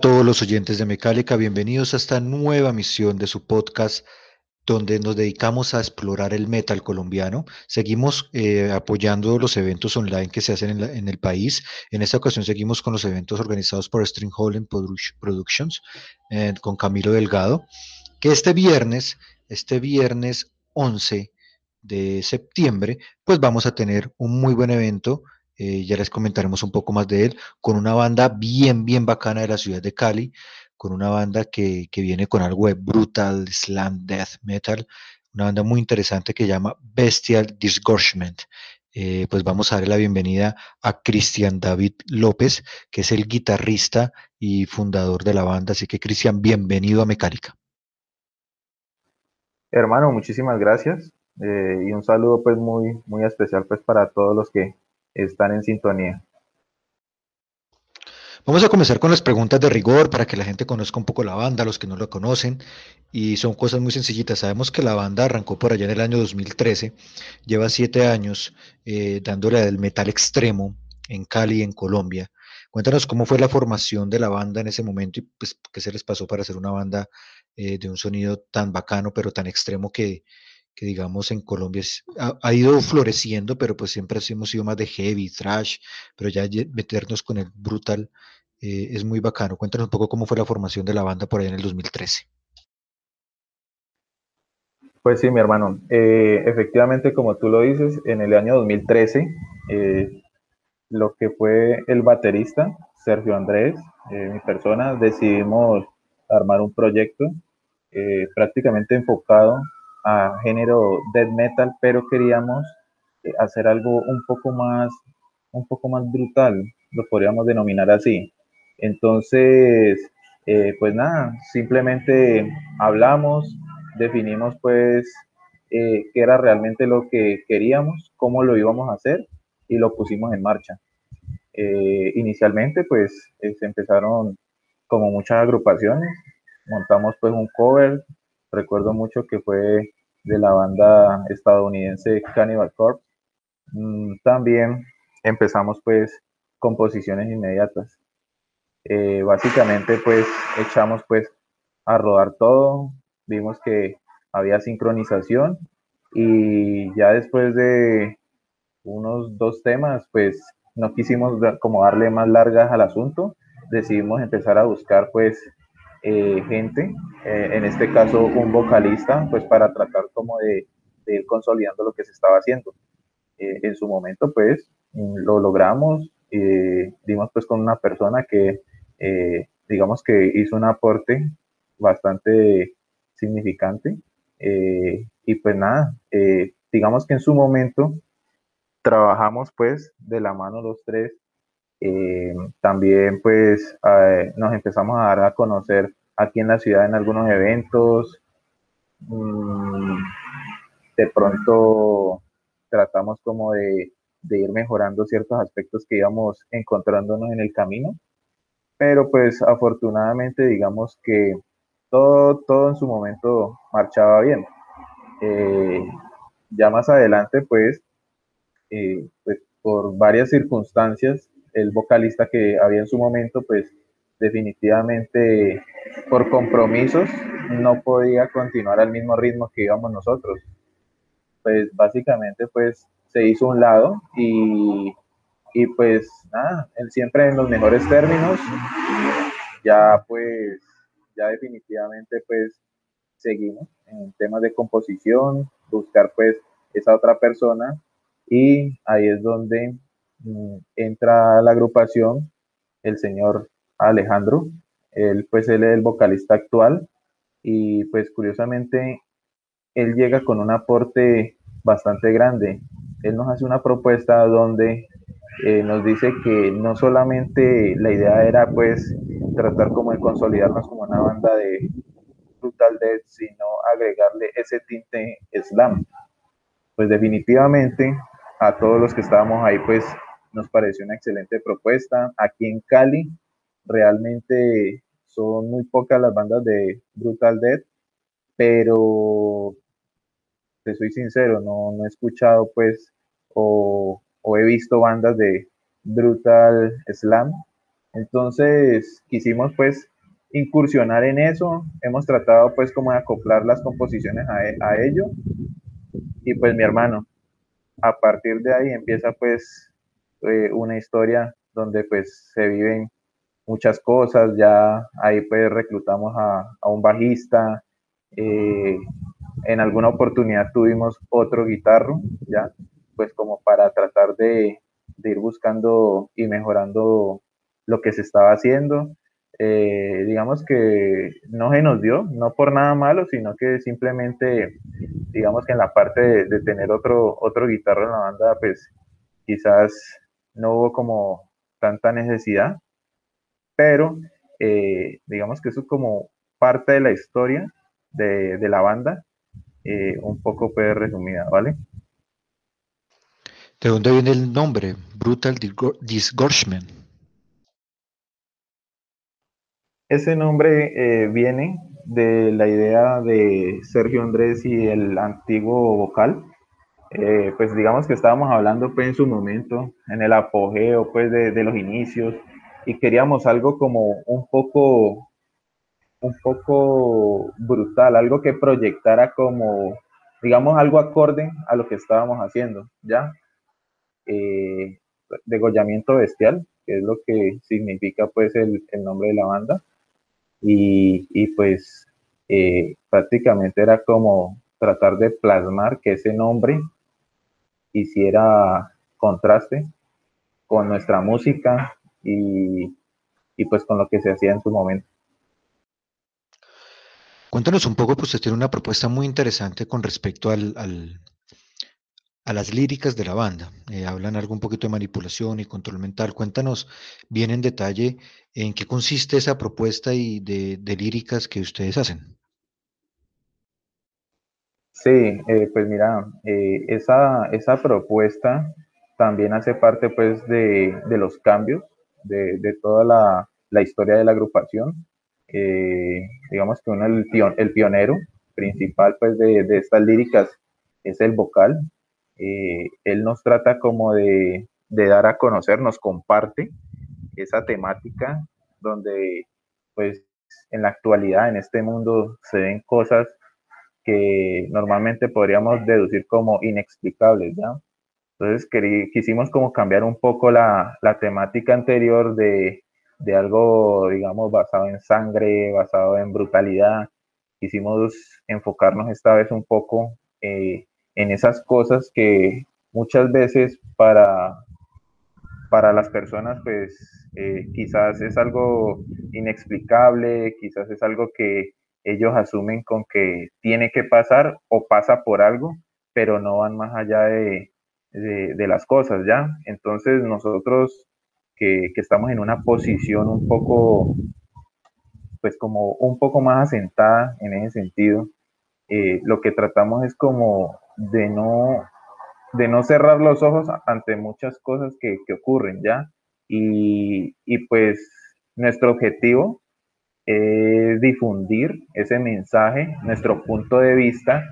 A todos los oyentes de Mecálica, bienvenidos a esta nueva misión de su podcast donde nos dedicamos a explorar el metal colombiano. Seguimos eh, apoyando los eventos online que se hacen en, el país. En esta ocasión seguimos con los eventos organizados por String Holland Produ- Productions eh, con Camilo Delgado, que este viernes, este viernes 11 de septiembre, pues vamos a tener un muy buen evento. Eh, ya les comentaremos un poco más de él, con una banda bien, bien bacana de la ciudad de Cali, con una banda que, que viene con algo de brutal slam death metal, una banda muy interesante que llama Bestial Disgorgement. Eh, pues vamos a darle la bienvenida a Cristian David López, que es el guitarrista y fundador de la banda. Así que Cristian, bienvenido a Mecánica. Hermano, muchísimas gracias eh, y un saludo pues muy, muy especial pues para todos los que están en sintonía. Vamos a comenzar con las preguntas de rigor para que la gente conozca un poco la banda, los que no la conocen. Y son cosas muy sencillitas. Sabemos que la banda arrancó por allá en el año 2013, lleva siete años eh, dándole al metal extremo en Cali, en Colombia. Cuéntanos cómo fue la formación de la banda en ese momento y pues, qué se les pasó para hacer una banda eh, de un sonido tan bacano, pero tan extremo que, que digamos en Colombia ha, ido floreciendo, pero pues siempre hemos sido más de heavy, thrash, pero ya meternos con el brutal eh, es muy bacano. Cuéntanos un poco cómo fue la formación de la banda por ahí en el 2013. Pues sí, mi hermano, eh, efectivamente como tú lo dices, en el año 2013 eh, lo que fue el baterista, Sergio Andrés, eh, mi persona, decidimos armar un proyecto prácticamente enfocado a género death metal, pero queríamos eh, hacer algo un poco más, un poco más brutal, lo podríamos denominar así. Entonces, eh, pues nada, simplemente hablamos, definimos pues eh, qué era realmente lo que queríamos, cómo lo íbamos a hacer y lo pusimos en marcha. Eh, inicialmente pues se empezaron como muchas agrupaciones, montamos pues un cover, recuerdo mucho que fue de la banda estadounidense Cannibal Corpse. Mm, también empezamos pues composiciones inmediatas. Eh, básicamente pues echamos pues a rodar todo, vimos que había sincronización y ya después de unos dos temas pues no quisimos como darle más largas al asunto, decidimos empezar a buscar pues eh, gente, eh, en este caso un vocalista, pues para tratar como de, de ir consolidando lo que se estaba haciendo. Eh, en su momento pues mm, lo logramos, dimos pues con una persona que digamos que hizo un aporte bastante significante y pues nada, digamos que en su momento trabajamos pues de la mano los tres. Eh, también pues eh, nos empezamos a dar a conocer aquí en la ciudad en algunos eventos. Mm, de pronto tratamos como de, de ir mejorando ciertos aspectos que íbamos encontrándonos en el camino. Pero pues afortunadamente digamos que todo, todo en su momento marchaba bien. Eh, ya más adelante pues eh, pues por varias circunstancias, el vocalista que había en su momento, pues definitivamente por compromisos no podía continuar al mismo ritmo que íbamos nosotros. Pues básicamente pues se hizo un lado y, y pues nada, él siempre en los mejores términos, ya pues, ya definitivamente pues seguimos en temas de composición, buscar pues esa otra persona y ahí es donde mm, entra la agrupación el señor Alejandro, él pues él es el vocalista actual y pues curiosamente él llega con un aporte bastante grande. Él nos hace una propuesta donde eh, nos dice que no solamente la idea era pues tratar como de consolidarnos como una banda de Brutal Dead, sino agregarle ese tinte slam. Pues definitivamente a todos los que estábamos ahí pues nos pareció una excelente propuesta. Aquí en Cali realmente son muy pocas las bandas de Brutal Dead, pero te soy sincero, no, no he escuchado pues o, o he visto bandas de Brutal Slam. Entonces quisimos pues incursionar en eso, hemos tratado pues como de acoplar las composiciones a, a ello y pues mi hermano, a partir de ahí empieza pues eh, una historia donde pues se viven muchas cosas, ya ahí pues reclutamos a, a un bajista, eh, en alguna oportunidad tuvimos otro guitarro, ya, pues como para tratar de, de ir buscando y mejorando lo que se estaba haciendo. Eh, digamos que no se nos dio, no por nada malo, sino que simplemente, digamos que en la parte de, tener otro, otro guitarro en la banda, pues quizás no hubo como tanta necesidad, pero eh, digamos que eso es como parte de la historia de, de la banda, eh, un poco pues resumida, ¿vale? ¿De dónde viene el nombre? Brutal Disgorgement. Ese nombre eh, viene de la idea de Sergio Andrés y el antiguo vocal. Eh, pues digamos que estábamos hablando pues en su momento, en el apogeo pues de, los inicios y queríamos algo como un poco un poco brutal, algo que proyectara como digamos algo acorde a lo que estábamos haciendo, ¿ya? Eh, degollamiento bestial, que es lo que significa pues el, el nombre de la banda y, y pues eh, prácticamente era como tratar de plasmar que ese nombre hiciera contraste con nuestra música y, y, pues con lo que se hacía en su momento. Cuéntanos un poco, pues usted tiene una propuesta muy interesante con respecto al, al a las líricas de la banda. Eh, hablan algo un poquito de manipulación y control mental. Cuéntanos bien en detalle en qué consiste esa propuesta y de, de líricas que ustedes hacen. Sí, eh, pues mira, eh, esa, esa propuesta también hace parte pues de, de los cambios de, de toda la, la, historia de la agrupación. digamos que uno, el, el pionero principal pues de, de estas líricas es el vocal, eh, él nos trata como de, dar a conocer, nos comparte esa temática donde pues en la actualidad, en este mundo, se ven cosas que normalmente podríamos deducir como inexplicables, ¿ya? Entonces quisimos como cambiar un poco la, la temática anterior de, de, algo, digamos, basado en sangre, basado en brutalidad. Quisimos enfocarnos esta vez un poco eh, en esas cosas que muchas veces para, para las personas pues eh, quizás es algo inexplicable, quizás es algo que ellos asumen con que tiene que pasar o pasa por algo, pero no van más allá de, de, las cosas, ¿ya? Entonces nosotros que, que, estamos en una posición un poco, pues como un poco más asentada en ese sentido, eh, lo que tratamos es como de no, de no cerrar los ojos ante muchas cosas que, que ocurren, ¿ya? Y, y, pues nuestro objetivo difundir ese mensaje, nuestro punto de vista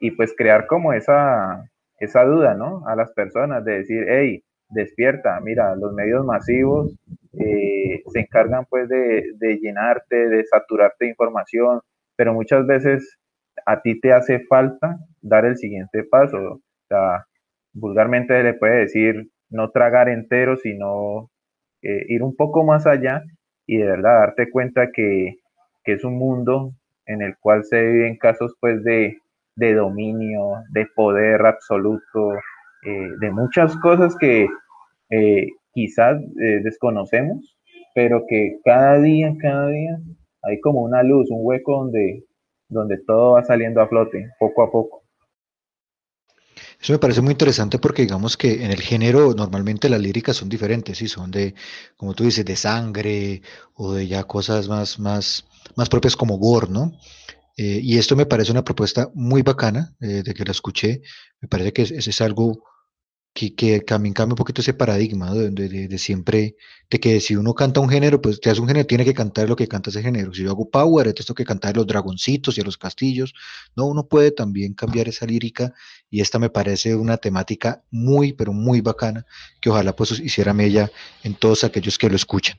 y pues crear como esa, esa duda, ¿no? A las personas de decir, hey, despierta, mira, los medios masivos eh, se encargan pues de, de llenarte, de saturarte de información, pero muchas veces a ti te hace falta dar el siguiente paso. O sea, vulgarmente le puede decir no tragar entero, sino eh, ir un poco más allá y de verdad darte cuenta que, que, es un mundo en el cual se viven casos pues de, de dominio, de poder absoluto, eh, de muchas cosas que eh, quizás eh, desconocemos, pero que cada día, cada día hay como una luz, un hueco donde donde todo va saliendo a flote poco a poco. Eso me parece muy interesante porque digamos que en el género normalmente las líricas son diferentes, ¿sí? Son de, como tú dices, de sangre o de ya cosas más, más, más propias como gore, ¿no? Eh, y esto me parece una propuesta muy bacana, eh, de que la escuché, me parece que es, es algo que, que también cambia un poquito ese paradigma de, de, de, siempre, de que si uno canta un género, pues te hace un género, tiene que cantar lo que canta ese género. Si yo hago power, entonces tengo que cantar los dragoncitos y a los castillos. No, uno puede también cambiar esa lírica y esta me parece una temática muy, pero muy bacana, que ojalá pues hiciera mella en todos aquellos que lo escuchan.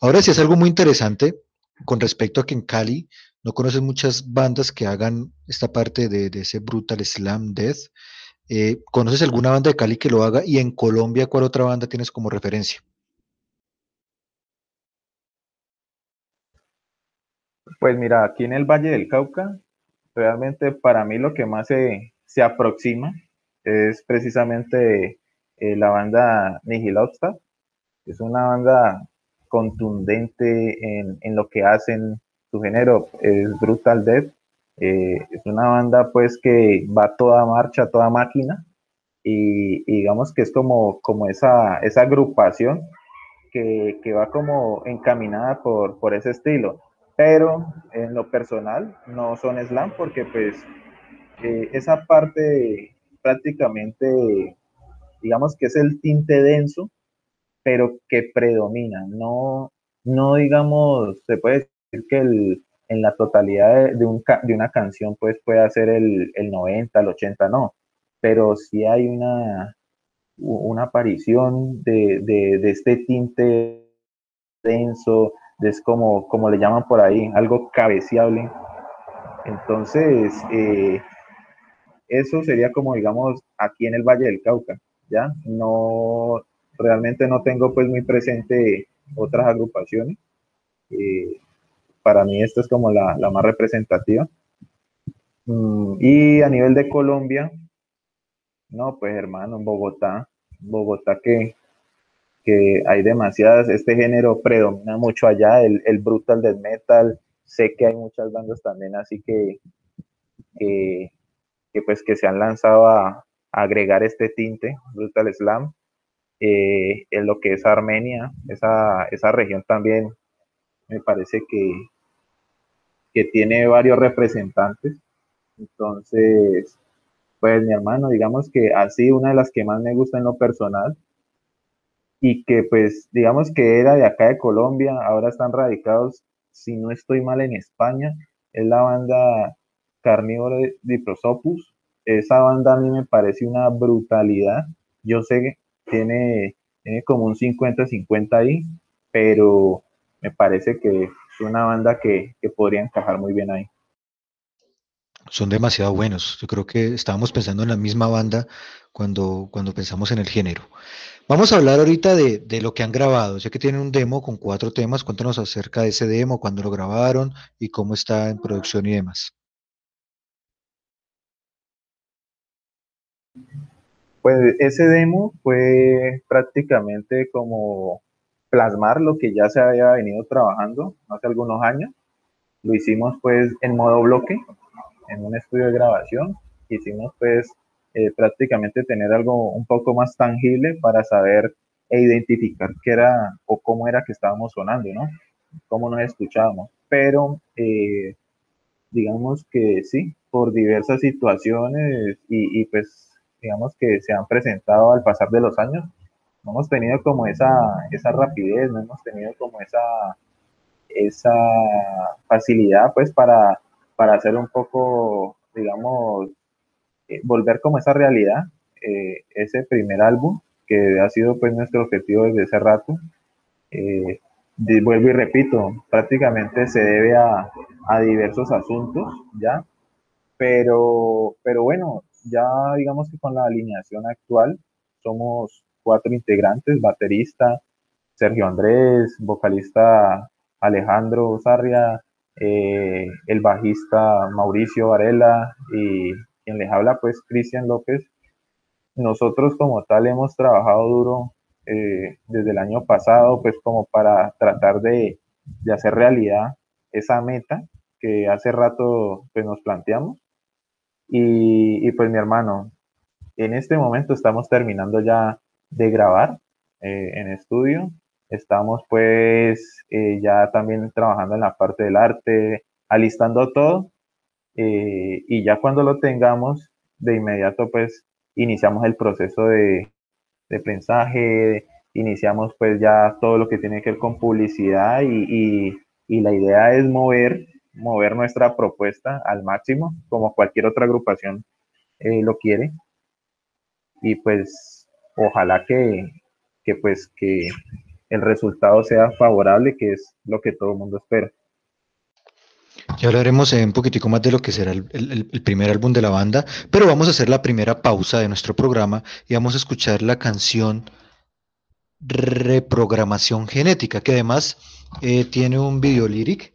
Ahora sí es algo muy interesante con respecto a que en Cali no conocen muchas bandas que hagan esta parte de, de ese brutal slam death. Eh, ¿Conoces alguna banda de Cali que lo haga? Y en Colombia, ¿cuál otra banda tienes como referencia? Pues mira, aquí en el Valle del Cauca, realmente para mí lo que más se, se aproxima es precisamente eh, la banda Nihil Es una banda contundente en, en, lo que hacen, su género es Brutal Death, eh, es una banda pues que va toda marcha, toda máquina y, digamos que es como, como esa, esa agrupación que, que, va como encaminada por, por ese estilo. Pero en lo personal no son slam porque pues eh, esa parte prácticamente digamos que es el tinte denso pero que predomina, no, no digamos, se puede decir que el, en la totalidad de, un, de, una canción pues puede ser el, el 90, el 80, no, pero sí hay una, una aparición de, de, de este tinte denso, es como, como le llaman por ahí, algo cabeciable. Entonces, eh, eso sería como, digamos, aquí en el Valle del Cauca, ¿ya? No, realmente no tengo pues muy presente otras agrupaciones. Eh, para mí esta es como la, la más representativa. Mm, y a nivel de Colombia, no, pues hermano, en Bogotá, Bogotá que, que hay demasiadas, este género predomina mucho allá, el, el brutal death metal, sé que hay muchas bandas también así que, que, que pues que se han lanzado a, agregar este tinte, brutal slam, eh, en lo que es Armenia, esa, esa región también me parece que, que tiene varios representantes. Entonces, pues mi hermano, digamos que así una de las que más me gusta en lo personal y que pues digamos que era de acá de Colombia, ahora están radicados, si no estoy mal, en España, es la banda Carnívoro de Prosopus. Esa banda a mí me parece una brutalidad. Yo sé que tiene, tiene como un 50-50 ahí, pero me parece que una banda que, que podría encajar muy bien ahí. Son demasiado buenos. Yo creo que estábamos pensando en la misma banda cuando, cuando pensamos en el género. Vamos a hablar ahorita de, de, lo que han grabado. Sé que tienen un demo con cuatro temas. Cuéntanos acerca de ese demo, cuándo lo grabaron y cómo está en producción y demás. Pues ese demo fue prácticamente como plasmar lo que ya se había venido trabajando hace algunos años. Lo hicimos pues en modo bloque, en un estudio de grabación. Hicimos pues eh, prácticamente tener algo un poco más tangible para saber e identificar qué era o cómo era que estábamos sonando, ¿no? Cómo nos escuchábamos. Pero eh, digamos que sí, por diversas situaciones y, y pues digamos que se han presentado al pasar de los años, no hemos tenido como esa, esa rapidez, no hemos tenido como esa, esa facilidad pues para, para hacer un poco, digamos, eh, volver como esa realidad, eh, ese primer álbum que ha sido pues nuestro objetivo desde ese rato. Eh, vuelvo y repito, prácticamente se debe a, a, diversos asuntos, ¿ya? Pero, pero bueno, ya digamos que con la alineación actual somos cuatro integrantes, baterista Sergio Andrés, vocalista Alejandro Sarria, eh, el bajista Mauricio Varela y quien les habla pues Cristian López. Nosotros como tal hemos trabajado duro eh, desde el año pasado pues como para tratar de, de hacer realidad esa meta que hace rato pues, nos planteamos. Y, pues mi hermano, en este momento estamos terminando ya de grabar eh, en estudio. Estamos pues eh, ya también trabajando en la parte del arte, alistando todo. Eh, y ya cuando lo tengamos, de inmediato pues iniciamos el proceso de, de prensaje, iniciamos pues ya todo lo que tiene que ver con publicidad y, y la idea es mover mover nuestra propuesta al máximo, como cualquier otra agrupación lo quiere. Y pues ojalá que, que, pues que el resultado sea favorable, que es lo que todo el mundo espera. Ya hablaremos un poquitico más de lo que será el, el, primer álbum de la banda, pero vamos a hacer la primera pausa de nuestro programa y vamos a escuchar la canción Reprogramación Genética, que además eh, tiene un video líric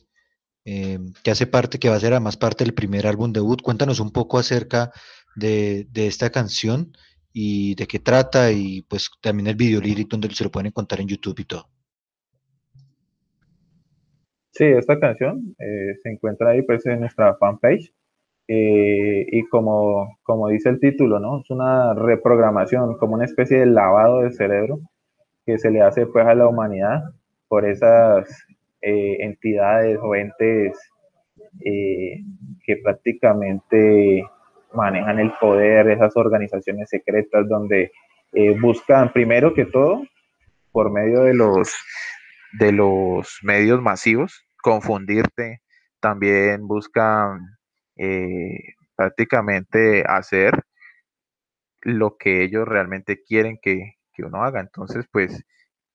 eh, que hace parte, que va a ser además parte del primer álbum debut. Cuéntanos un poco acerca de, esta canción y de qué trata y pues también el video lírico donde se lo pueden encontrar en YouTube y todo. Sí, esta canción eh, se encuentra ahí pues en nuestra fanpage eh, y como, como dice el título, ¿no? Es una reprogramación, como una especie de lavado del cerebro que se le hace pues a la humanidad por esas eh, entidades o entes que prácticamente manejan el poder, esas organizaciones secretas donde eh, buscan primero que todo, por medio de los, de los medios masivos, confundirte, también buscan prácticamente hacer lo que ellos realmente quieren que, que uno haga. Entonces, pues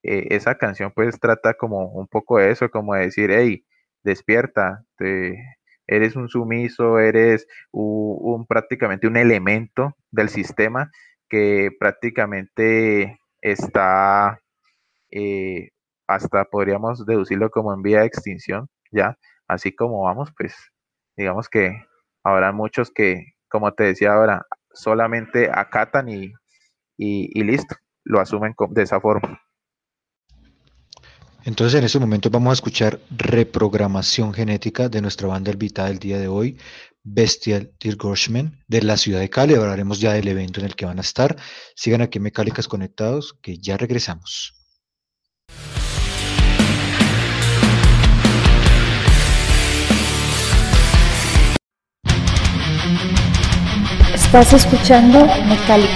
eh, esa canción pues trata como un poco de eso, como de decir, hey, despierta, eres un sumiso, eres un, prácticamente un elemento del sistema que prácticamente está eh, hasta podríamos deducirlo como en vía de extinción, ya, así como vamos, pues digamos que habrá muchos que, como te decía ahora, solamente acatan y, y, y listo, lo asumen de esa forma. Entonces en este momento vamos a escuchar reprogramación genética de nuestra banda invitada del día de hoy, Bestial Dirgoshman, de la ciudad de Cali. Hablaremos ya del evento en el que van a estar. Sigan aquí en Conectados, que ya regresamos. Estás escuchando Mecálica.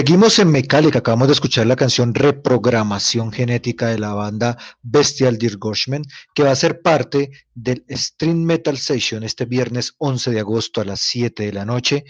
Seguimos en Mecálica, acabamos de escuchar la canción Reprogramación Genética de la banda Bestial Dear Goshman, que va a ser parte del Stream Metal Session este viernes 11 de agosto a las 7 de la noche.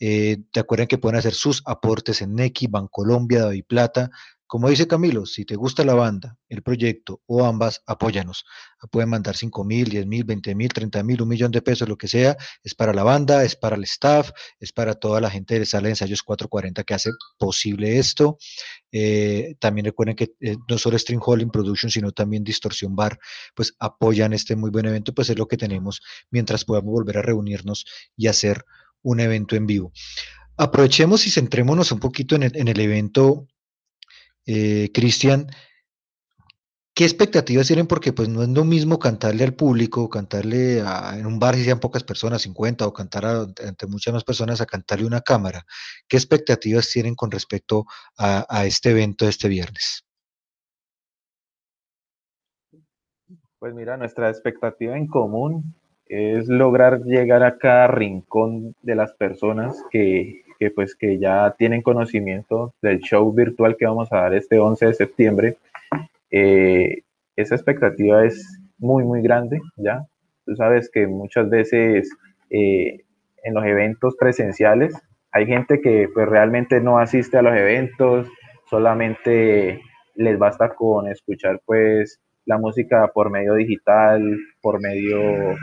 Eh, te acuerdan que pueden hacer sus aportes en Neki, Bancolombia, David Plata, como dice Camilo, si te gusta la banda, el proyecto o ambas, apóyanos. Pueden mandar 5 mil, 10 mil, 20 mil, 30 mil, un millón de pesos, lo que sea. Es para la banda, es para el staff, es para toda la gente de Sala de Ensayos 440 que hace posible esto. Eh, también recuerden que eh, no solo String Holding Production, sino también Distorsión Bar, pues apoyan este muy buen evento, pues es lo que tenemos mientras podamos volver a reunirnos y hacer un evento en vivo. Aprovechemos y centrémonos un poquito en el evento eh, Cristian, ¿qué expectativas tienen? Porque pues no es lo mismo cantarle al público, cantarle en un bar si sean pocas personas, 50, o cantar ante muchas más personas, a cantarle una cámara. ¿Qué expectativas tienen con respecto a, este evento de este viernes? Pues mira, nuestra expectativa en común es lograr llegar a cada rincón de las personas que que pues que ya tienen conocimiento del show virtual que vamos a dar este 11 de septiembre. Eh, esa expectativa es muy, muy grande, ¿ya? Tú sabes que muchas veces eh, en los eventos presenciales hay gente que pues realmente no asiste a los eventos, solamente les basta con escuchar pues la música por medio digital, por medio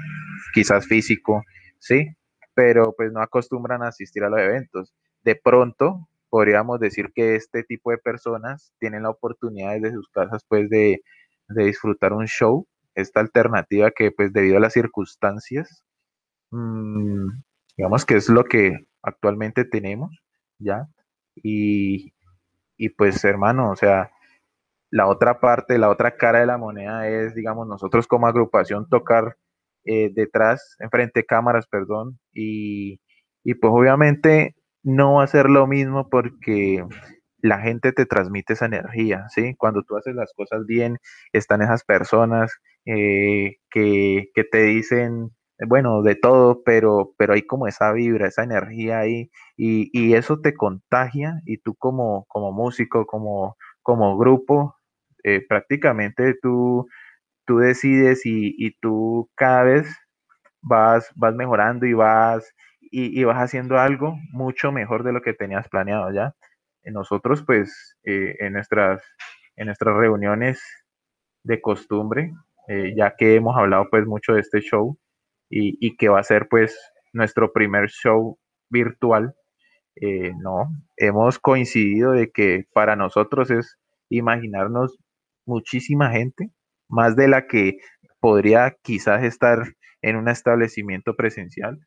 quizás físico, ¿sí? Pero pues no acostumbran a asistir a los eventos. De pronto, podríamos decir que este tipo de personas tienen la oportunidad desde sus casas pues de, disfrutar un show, esta alternativa que pues debido a las circunstancias, mm, digamos que es lo que actualmente tenemos, ¿ya? Y, y pues hermano, o sea, la otra parte, la otra cara de la moneda es, digamos, nosotros como agrupación tocar eh, detrás, enfrente de cámaras, perdón, y, pues obviamente no va a ser lo mismo porque la gente te transmite esa energía, ¿sí? Cuando tú haces las cosas bien, están esas personas eh, que, te dicen, bueno, de todo, pero, pero hay como esa vibra, esa energía ahí, y, eso te contagia, y tú como, como músico, como, como grupo, eh, prácticamente tú tú decides y, tú cada vez vas, vas mejorando y vas, y, vas haciendo algo mucho mejor de lo que tenías planeado ya. Nosotros, pues, eh, en, nuestras, en nuestras reuniones de costumbre, eh, ya que hemos hablado pues mucho de este show y, que va a ser pues nuestro primer show virtual, eh, no, hemos coincidido de que para nosotros es imaginarnos muchísima gente más de la que podría quizás estar en un establecimiento presencial.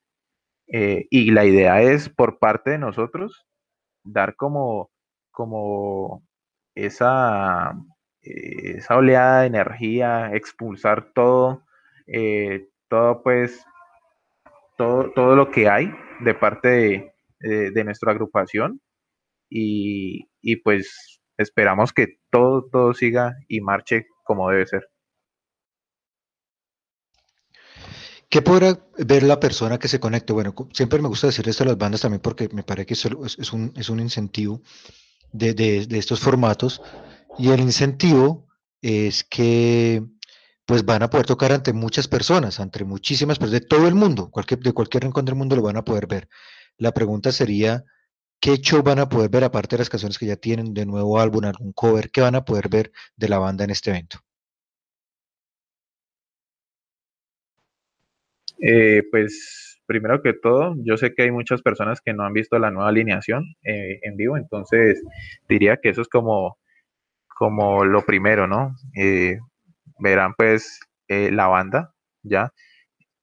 Eh, y la idea es, por parte de nosotros, dar como, como esa, eh, esa oleada de energía, expulsar todo, eh, todo pues, todo, todo lo que hay de parte de, nuestra agrupación. Y, y, pues esperamos que todo, todo siga y marche como debe ser. ¿Qué podrá ver la persona que se conecte? Bueno, siempre me gusta decir esto a las bandas también porque me parece que es, un, es un, incentivo de, estos formatos. Y el incentivo es que pues van a poder tocar ante muchas personas, ante muchísimas personas de todo el mundo, cualquier, de cualquier rincón del mundo lo van a poder ver. La pregunta sería, ¿qué show van a poder ver aparte de las canciones que ya tienen de nuevo álbum, algún cover, qué van a poder ver de la banda en este evento? Eh, pues primero que todo, yo sé que hay muchas personas que no han visto la nueva alineación eh, en vivo, entonces diría que eso es como, como lo primero, ¿no? Eh, verán pues la banda, ¿ya?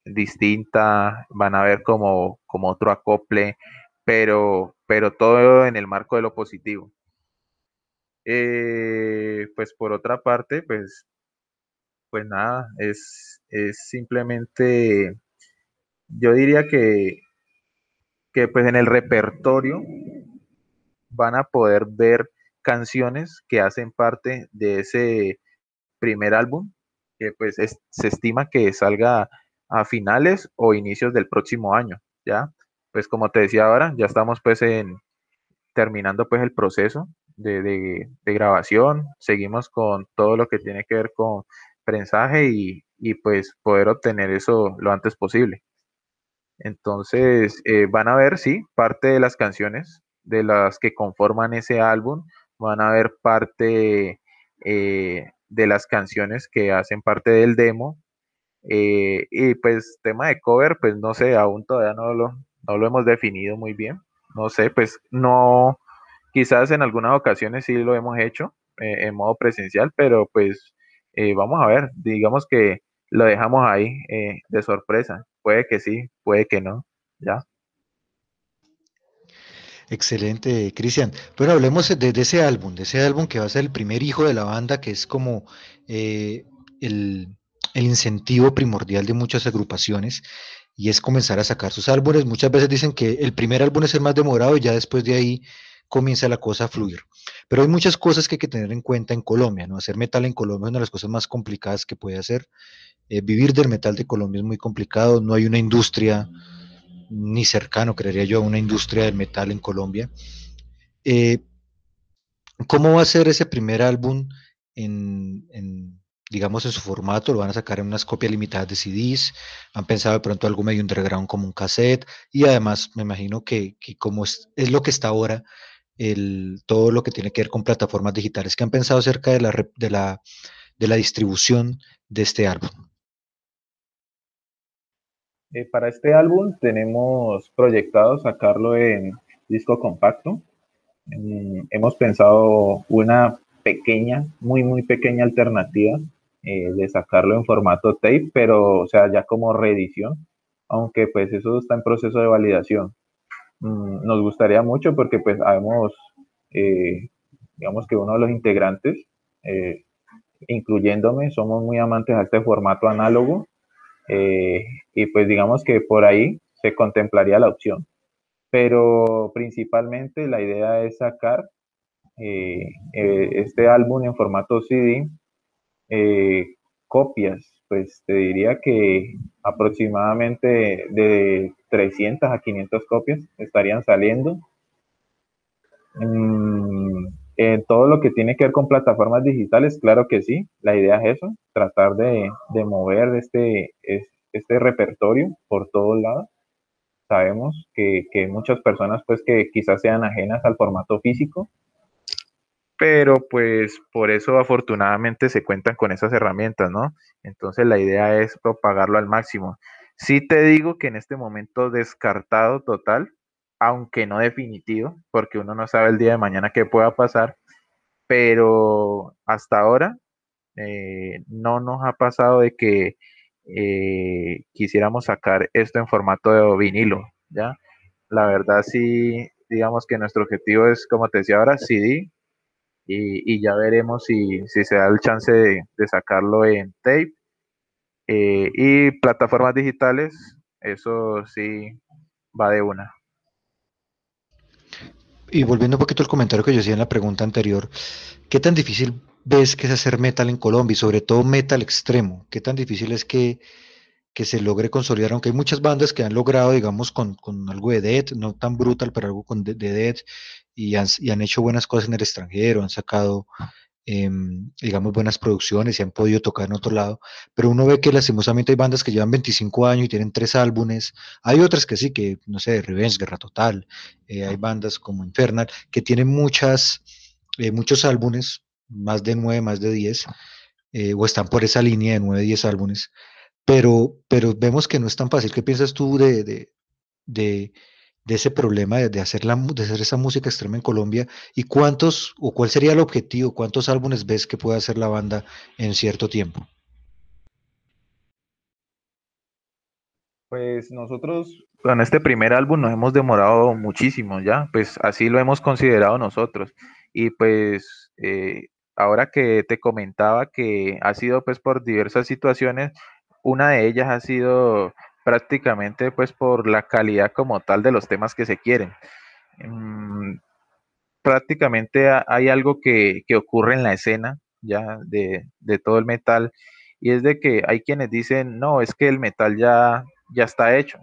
Distinta, van a ver como, como otro acople, pero, pero todo en el marco de lo positivo. pues por otra parte, pues, pues nada, es, es simplemente yo diría que, que pues en el repertorio van a poder ver canciones que hacen parte de ese primer álbum, que pues se estima que salga a finales o inicios del próximo año, ¿ya? Pues como te decía ahora, ya estamos pues en, terminando pues el proceso de, de, grabación, seguimos con todo lo que tiene que ver con prensaje y, y pues poder obtener eso lo antes posible. Entonces, eh, van a ver, sí, parte de las canciones de las que conforman ese álbum, van a ver parte eh, de las canciones que hacen parte del demo. Eh, y pues tema de cover, pues no sé, aún todavía no lo, no lo hemos definido muy bien. No sé, pues no, quizás en algunas ocasiones sí lo hemos hecho en modo presencial, pero pues vamos a ver, digamos que lo dejamos ahí de sorpresa. Puede que sí, puede que no, ya. Excelente, Cristian. Pero hablemos de, ese álbum, de ese álbum que va a ser el primer hijo de la banda, que es como eh, el, incentivo primordial de muchas agrupaciones, y es comenzar a sacar sus álbumes. Muchas veces dicen que el primer álbum es el más demorado y ya después de ahí comienza la cosa a fluir. Pero hay muchas cosas que hay que tener en cuenta en Colombia, ¿no? Hacer metal en Colombia es una de las cosas más complicadas que puede hacer. Eh, vivir del metal de Colombia es muy complicado, no hay una industria ni cercano, creería yo, a una industria del metal en Colombia. Eh, ¿Cómo va a ser ese primer álbum en, digamos, en su formato? ¿Lo van a sacar en unas copias limitadas de CDs? ¿Han pensado de pronto algo medio underground como un cassette? Y además, me imagino que, como es, lo que está ahora, todo lo que tiene que ver con plataformas digitales, ¿qué han pensado acerca de la, de la distribución de este álbum? Eh, para este álbum tenemos proyectado sacarlo en disco compacto. hemos pensado una pequeña, muy, muy pequeña alternativa eh, de sacarlo en formato tape, pero o sea, ya como reedición, aunque pues eso está en proceso de validación. Mm, nos gustaría mucho porque pues sabemos, eh, digamos que uno de los integrantes, incluyéndome, somos muy amantes a este formato análogo eh, y pues digamos que por ahí se contemplaría la opción. Pero principalmente la idea es sacar eh, eh, este álbum en formato CD, copias, pues te diría que aproximadamente de 300 a 500 copias estarían saliendo. Mm, en todo lo que tiene que ver con plataformas digitales, claro que sí, la idea es eso, tratar de, mover este, este repertorio por todos lados. Sabemos que, que muchas personas pues que quizás sean ajenas al formato físico, pero pues por eso afortunadamente se cuentan con esas herramientas, ¿no? Entonces la idea es propagarlo al máximo. Sí te digo que en este momento descartado total, aunque no definitivo, porque uno no sabe el día de mañana qué pueda pasar, pero hasta ahora eh, no nos ha pasado de que eh, quisiéramos sacar esto en formato de vinilo, ¿ya? La verdad sí, digamos que nuestro objetivo es, como te decía ahora, CD, y, ya veremos si, se da el chance de, sacarlo en tape. Eh, y plataformas digitales, eso sí va de una. Y volviendo un poquito al comentario que yo hacía en la pregunta anterior, ¿qué tan difícil ves que es hacer metal en Colombia y sobre todo metal extremo? ¿Qué tan difícil es que, que se logre consolidar? Aunque hay muchas bandas que han logrado, digamos, con, con algo de death, no tan brutal, pero algo con de, de death, y han, y han hecho buenas cosas en el extranjero, han sacado Em, digamos, buenas producciones y han podido tocar en otro lado, pero uno ve que lastimosamente hay bandas que llevan 25 años y tienen tres álbumes, hay otras que sí, que no sé, Revenge, Guerra Total, eh, hay bandas como Infernal, que tienen muchas, eh, muchos álbumes, más de 9, más de 10, eh, o están por esa línea de 9, 10 álbumes, pero, pero vemos que no es tan fácil. ¿Qué piensas tú de, de, de de ese problema de, hacer esa música extrema en Colombia y cuántos o cuál sería el objetivo, cuántos álbumes ves que puede hacer la banda en cierto tiempo. Pues nosotros con este primer álbum nos hemos demorado muchísimo ya, pues así lo hemos considerado nosotros. Y pues eh, ahora que te comentaba que ha sido pues por diversas situaciones, una de ellas ha sido prácticamente pues por la calidad como tal de los temas que se quieren. Mm, prácticamente hay algo que, ocurre en la escena ya de, todo el metal y es de que hay quienes dicen, no, es que el metal ya, ya está hecho.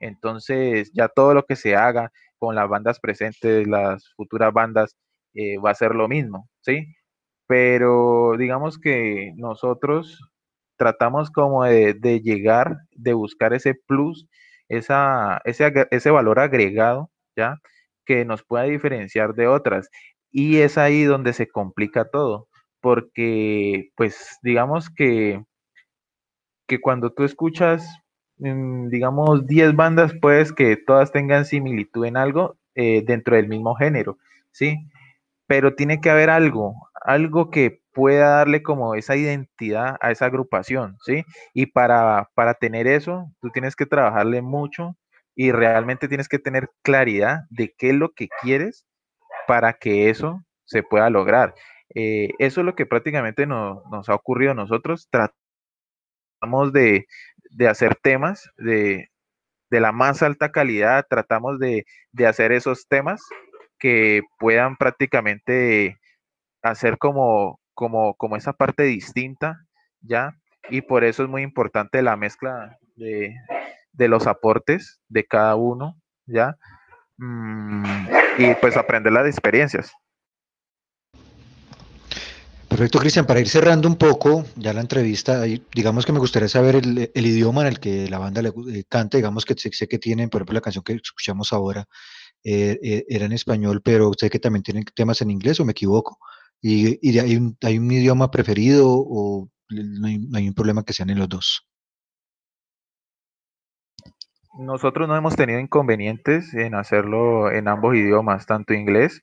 Entonces ya todo lo que se haga con las bandas presentes, las futuras bandas, eh, va a ser lo mismo, ¿sí? Pero digamos que nosotros tratamos como de, llegar, de buscar ese plus, esa, ese, ese valor agregado, ¿ya? Que nos pueda diferenciar de otras. Y es ahí donde se complica todo, porque pues digamos que, que cuando tú escuchas, mm, digamos, 10 bandas, puedes que todas tengan similitud en algo eh, dentro del mismo género, ¿sí? Pero tiene que haber algo, algo que pueda darle como esa identidad a esa agrupación, ¿sí? Y para, para tener eso, tú tienes que trabajarle mucho y realmente tienes que tener claridad de qué es lo que quieres para que eso se pueda lograr. Eh, eso es lo que prácticamente nos ha ocurrido a nosotros. Tratamos de, hacer temas de, la más alta calidad, tratamos de, hacer esos temas que puedan prácticamente hacer como, como, como esa parte distinta, ¿ya? Y por eso es muy importante la mezcla de, de los aportes de cada uno, ¿ya? Mm, y pues aprender las experiencias. Perfecto, Cristian. Para ir cerrando un poco ya la entrevista, digamos que me gustaría saber el, idioma en el que la banda le, eh, canta. Digamos que sé, que tienen, por ejemplo, la canción que escuchamos ahora eh, eh, era en español, pero sé que también tienen temas en inglés, o me equivoco. ¿Y, hay, un, hay, un, idioma preferido o no hay, un problema que sean en los dos? Nosotros no hemos tenido inconvenientes en hacerlo en ambos idiomas, tanto inglés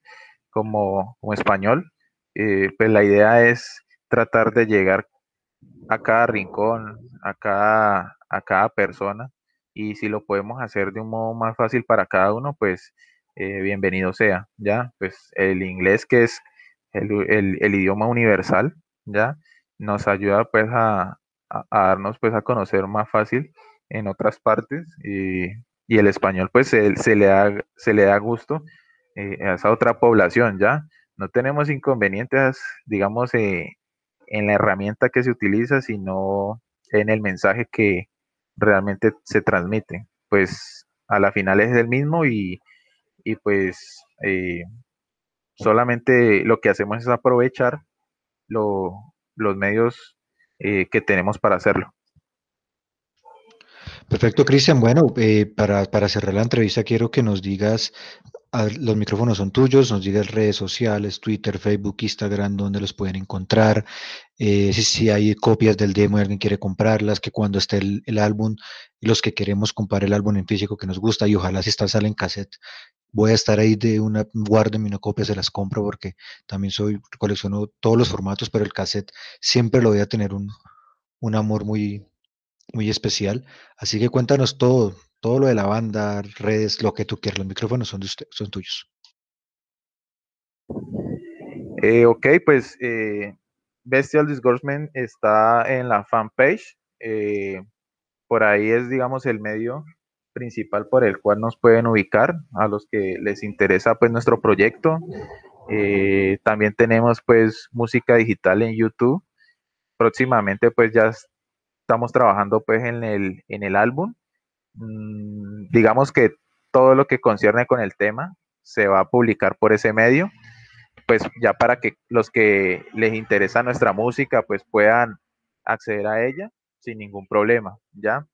como, español. Eh, pues la idea es tratar de llegar a cada rincón, a cada, a cada persona, y si lo podemos hacer de un modo más fácil para cada uno, pues eh, bienvenido sea, ¿ya? Pues el inglés que es el, idioma universal, ¿ya? Nos ayuda pues a, a, darnos pues a conocer más fácil en otras partes y, el español pues se, le, da, se le da gusto eh, a esa otra población, ¿ya? No tenemos inconvenientes, digamos, eh, en la herramienta que se utiliza, sino en el mensaje que realmente se transmite. Pues a la final es el mismo y, pues eh, solamente lo que hacemos es aprovechar los medios que tenemos para hacerlo. Perfecto, Cristian. Bueno, eh, para, para, cerrar la entrevista quiero que nos digas, los micrófonos son tuyos, nos digas redes sociales, Twitter, Facebook, Instagram, dónde los pueden encontrar, eh, si, hay copias del demo y alguien quiere comprarlas, que cuando esté el, álbum, los que queremos comprar el álbum en físico que nos gusta y ojalá si está sale en cassette, voy a estar ahí de una, guarden una copia, se las compro porque también soy, colecciono todos los formatos, pero el cassette siempre lo voy a tener un, un amor muy, muy especial. Así que cuéntanos todo, todo lo de la banda, redes, lo que tú quieras. Los micrófonos son, de usted, son tuyos. Eh, ok, pues eh, Bestial Disgorgement está en la fanpage. Eh, por ahí es, digamos, el medio principal por el cual nos pueden ubicar a los que les interesa pues nuestro proyecto. también tenemos pues música digital en YouTube. Próximamente pues ya estamos trabajando pues en el, en el álbum. Mm, digamos que todo lo que concierne con el tema se va a publicar por ese medio, pues ya para que los que les interesa nuestra música pues puedan acceder a ella sin ningún problema, ¿ya?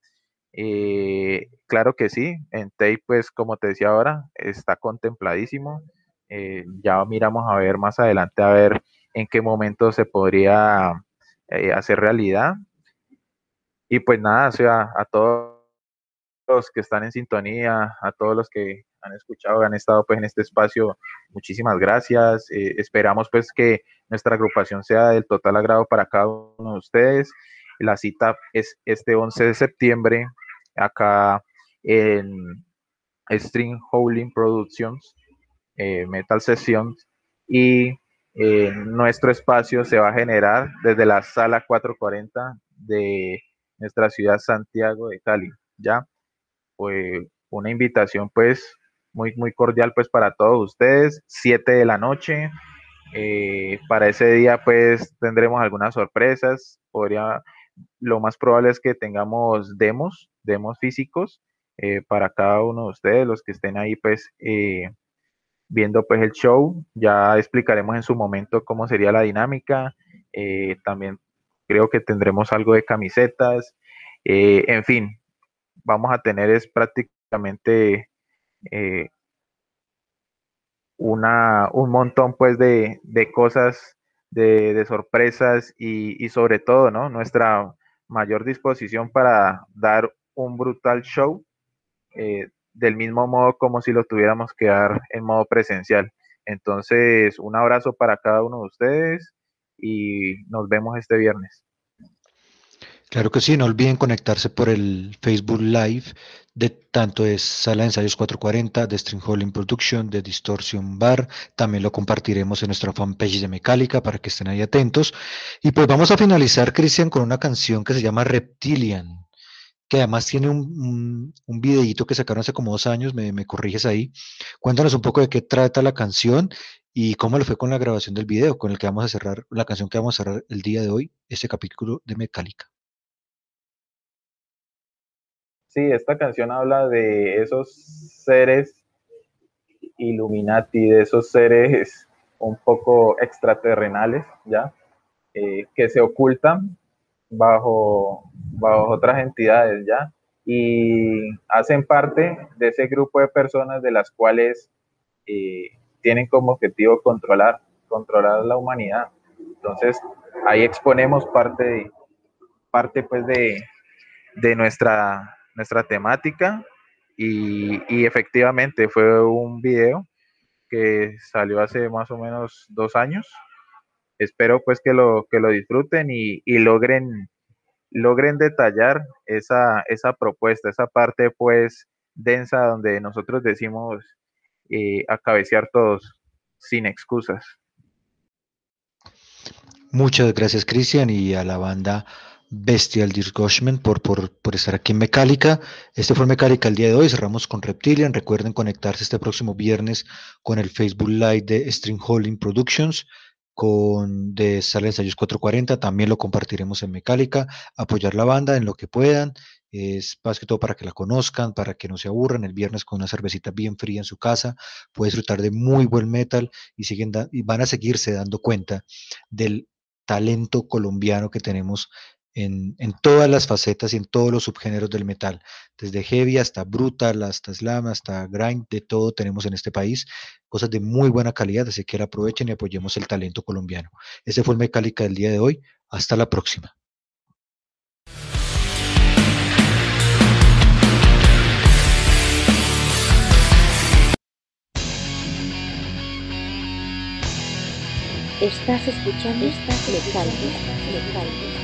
Eh, claro que sí, en Tape pues como te decía ahora, está contempladísimo, eh, ya miramos a ver más adelante a ver en qué momento se podría eh, hacer realidad, y pues nada, o sea, a todos los que están en sintonía, a todos los que han escuchado, han estado pues en este espacio, muchísimas gracias. Esperamos pues que nuestra agrupación sea del total agrado para cada uno de ustedes. La cita es este 11 de septiembre acá en String Howling Productions, eh, Metal Sessions y eh, nuestro espacio se va a generar desde la sala 440 de nuestra ciudad Santiago de Cali, ¿ya? Pues una invitación pues muy, muy cordial pues para todos ustedes, 7 de la noche, eh, para ese día pues tendremos algunas sorpresas, podría, lo más probable es que tengamos demos, demos físicos, eh, para cada uno de ustedes, los que estén ahí pues eh, viendo pues el show. Ya explicaremos en su momento cómo sería la dinámica. Eh, también creo que tendremos algo de camisetas. en fin, vamos a tener es prácticamente una, un montón pues de, de cosas, de, de sorpresas y, y, sobre todo, ¿no? Nuestra mayor disposición para dar un brutal show eh, del mismo modo como si lo tuviéramos que dar en modo presencial. Entonces, un abrazo para cada uno de ustedes y nos vemos este viernes. Claro que sí, no olviden conectarse por el Facebook Live de tanto de Sala de Ensayos 440, de String Holding Production, de Distortion Bar. También lo compartiremos en nuestra fanpage de Mecálica para que estén ahí atentos. Y pues vamos a finalizar, Cristian, con una canción que se llama Reptilian, que además tiene un, un, videíto que sacaron hace como dos años, me, me corriges ahí. Cuéntanos un poco de qué trata la canción y cómo le fue con la grabación del video, con el que vamos a cerrar, la canción que vamos a cerrar el día de hoy, este capítulo de Mecálica. Sí, esta canción habla de esos seres Illuminati, de esos seres un poco extraterrenales, ¿ya? Eh, que se ocultan bajo, bajo otras entidades, ¿ya? Y hacen parte de ese grupo de personas de las cuales eh, tienen como objetivo controlar, controlar la humanidad. Entonces, ahí exponemos parte, parte pues de, de nuestra nuestra temática y, efectivamente fue un video que salió hace más o menos dos años. Espero pues que lo, que lo disfruten y, logren, logren detallar esa, esa propuesta, esa parte pues densa donde nosotros decimos eh, acabecear todos sin excusas. Muchas gracias Cristian y a la banda Bestial Disgorgement por, por, por, estar aquí en Mecálica. Este fue Mecálica el día de hoy. Cerramos con Reptilian. Recuerden conectarse este próximo viernes con el Facebook Live de String Holding Productions con de Sala Ensayos 440. También lo compartiremos en Mecálica. Apoyar la banda en lo que puedan. Es más que todo para que la conozcan, para que no se aburran. El viernes con una cervecita bien fría en su casa. Puede disfrutar de muy buen metal y, siguen y van a seguirse dando cuenta del talento colombiano que tenemos en, todas las facetas y en todos los subgéneros del metal, desde heavy hasta brutal, hasta slam, hasta grind, de todo tenemos en este país, cosas de muy buena calidad, así que aprovechen y apoyemos el talento colombiano. Ese fue el Mecálica del día de hoy, hasta la próxima. Estás escuchando esta.